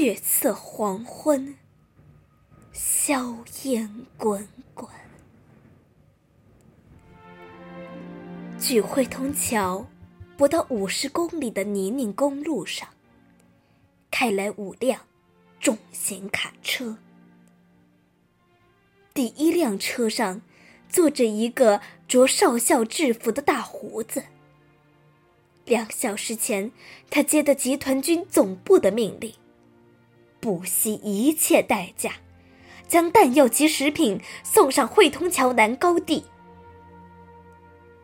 血色黄昏，硝烟滚滚。距汇通桥不到五十公里的泥泞公路上，开来五辆重型卡车。第一辆车上坐着一个着少校制服的大胡子。两小时前，他接到集团军总部的命令，不惜一切代价，将弹药及食品送上汇通桥南高地。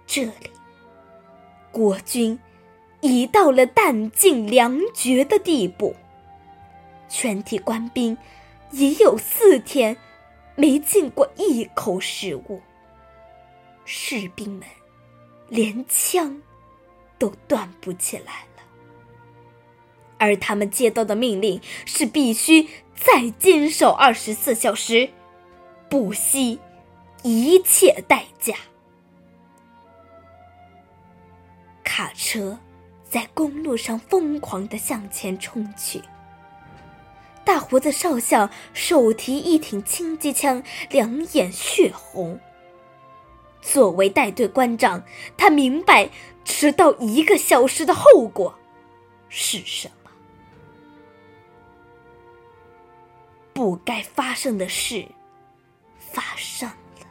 这里，国军已到了弹尽粮绝的地步，全体官兵已有四天没进过一口食物，士兵们连枪。都端不起来，而他们接到的命令是必须再坚守二十四小时，不惜一切代价。卡车在公路上疯狂的向前冲去，大胡子少校手提一挺轻机枪，两眼血红。作为带队官长，他明白。迟到一个小时的后果是什么？不该发生的事发生了。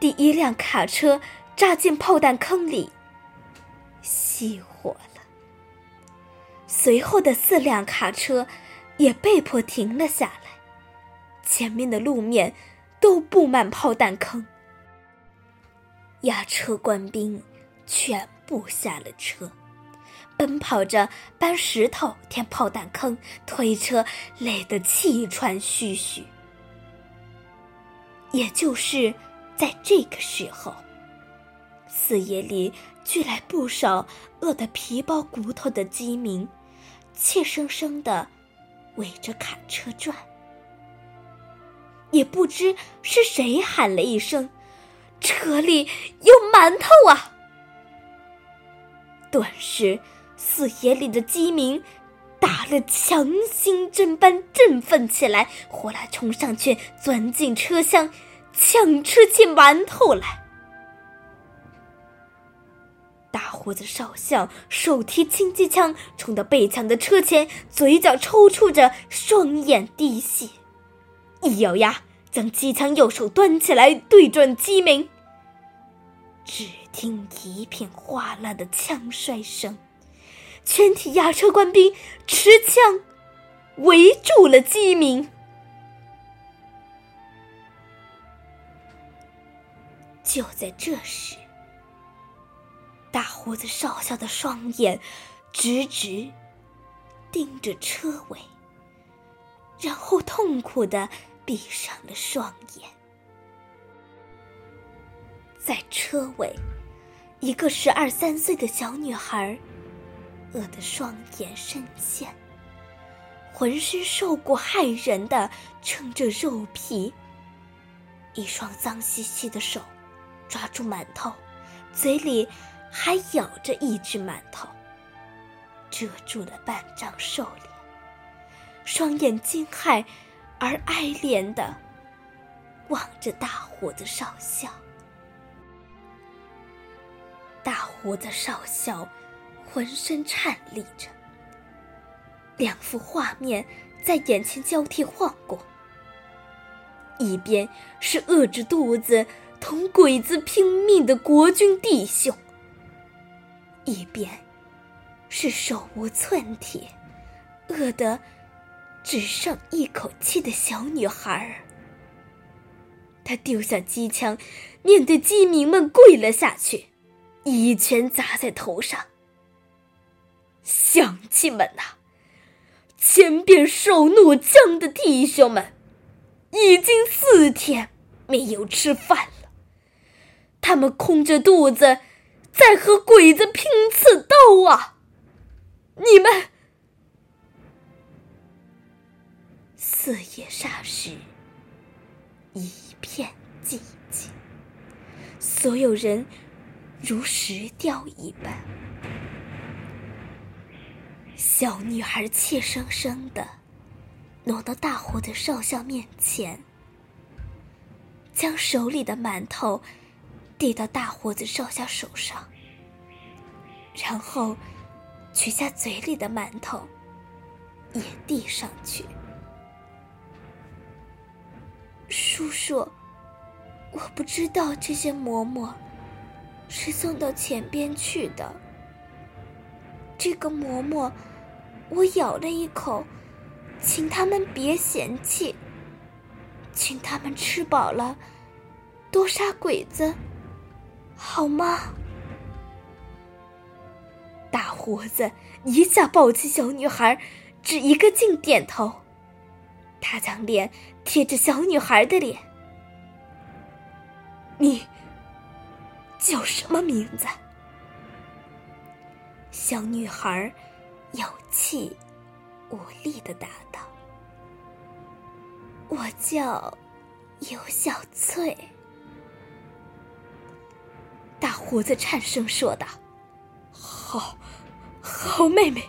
第一辆卡车扎进炮弹坑里，熄火了。随后的四辆卡车也被迫停了下来，前面的路面都布满炮弹坑。押车官兵全部下了车，奔跑着搬石头填炮弹坑，推车累得气喘吁吁。也就是在这个时候，四野里聚来不少饿得皮包骨头的饥民，怯生生的围着卡车转。也不知是谁喊了一声。车里有馒头啊！顿时，四野里的饥民打了强心针般振奋起来，呼啦冲上去，钻进车厢，抢吃起馒头来。大胡子少校手提轻机枪，冲到被抢的车前，嘴角抽搐着，双眼滴血，一咬牙。将机枪右手端起来，对准鸡鸣。只听一片哗啦的枪摔声，全体押车官兵持枪围住了鸡鸣。就在这时，大胡子少校的双眼直直盯着车尾，然后痛苦的。闭上了双眼，在车尾，一个十二三岁的小女孩，饿得双眼深陷，浑身受过害人的撑着肉皮，一双脏兮兮的手抓住馒头，嘴里还咬着一只馒头，遮住了半张瘦脸，双眼惊骇。而哀怜的望着大胡子少校，大胡子少校浑身颤栗着，两幅画面在眼前交替晃过：一边是饿着肚子同鬼子拼命的国军弟兄，一边是手无寸铁、饿得。只剩一口气的小女孩儿，她丢下机枪，面对饥民们跪了下去，一拳砸在头上。乡亲们呐，前边受怒江的弟兄们，已经四天没有吃饭了，他们空着肚子，在和鬼子拼刺刀啊！你们。四野霎时一片寂静，所有人如石雕一般。小女孩怯生生的挪到大胡子少校面前，将手里的馒头递到大胡子少校手上，然后取下嘴里的馒头也递上去。叔叔，我不知道这些馍馍是送到前边去的。这个馍馍。我咬了一口，请他们别嫌弃，请他们吃饱了多杀鬼子，好吗？大胡子一下抱起小女孩，只一个劲点头。他将脸贴着小女孩的脸。你叫什么名字？小女孩。有气无力的答道：“我叫尤小翠。”大胡子颤声说道：“好，好妹妹，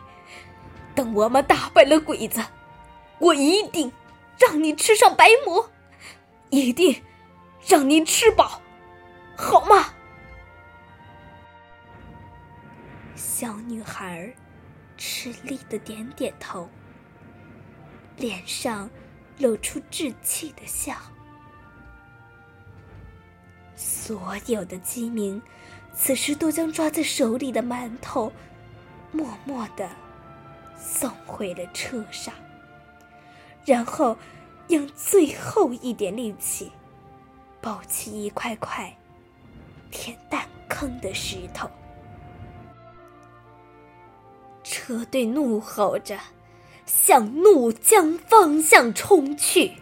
等我们打败了鬼子，我一定让你吃上白馍，一定让你吃饱，好吗？”小女孩。吃力的点点头，脸上露出稚气的笑。所有的鸡鸣，此时都将抓在手里的馒头，默默的送回了车上，然后用最后一点力气，抱起一块块填弹坑的石头。车队怒吼着，向怒江方向冲去。